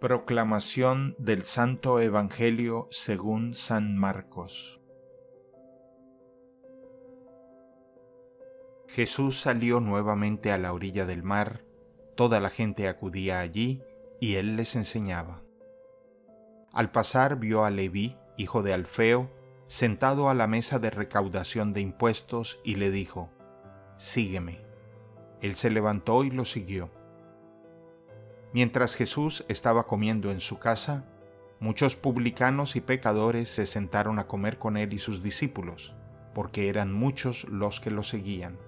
Proclamación del Santo Evangelio según San Marcos Jesús salió nuevamente a la orilla del mar, toda la gente acudía allí y él les enseñaba. Al pasar vio a Leví, hijo de Alfeo, sentado a la mesa de recaudación de impuestos y le dijo, Sígueme. Él se levantó y lo siguió. Mientras Jesús estaba comiendo en su casa, muchos publicanos y pecadores se sentaron a comer con él y sus discípulos, porque eran muchos los que lo seguían.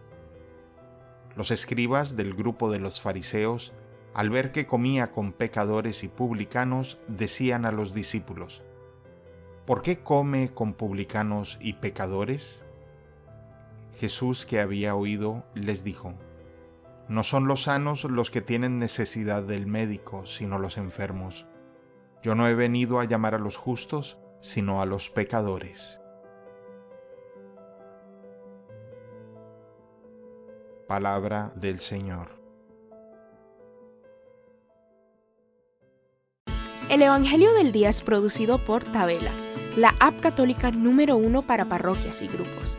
Los escribas del grupo de los fariseos, al ver que comía con pecadores y publicanos, decían a los discípulos, ¿Por qué come con publicanos y pecadores? Jesús, que había oído, les dijo, no son los sanos los que tienen necesidad del médico, sino los enfermos. Yo no he venido a llamar a los justos, sino a los pecadores. Palabra del Señor. El Evangelio del Día es producido por Tabela, la app católica número uno para parroquias y grupos.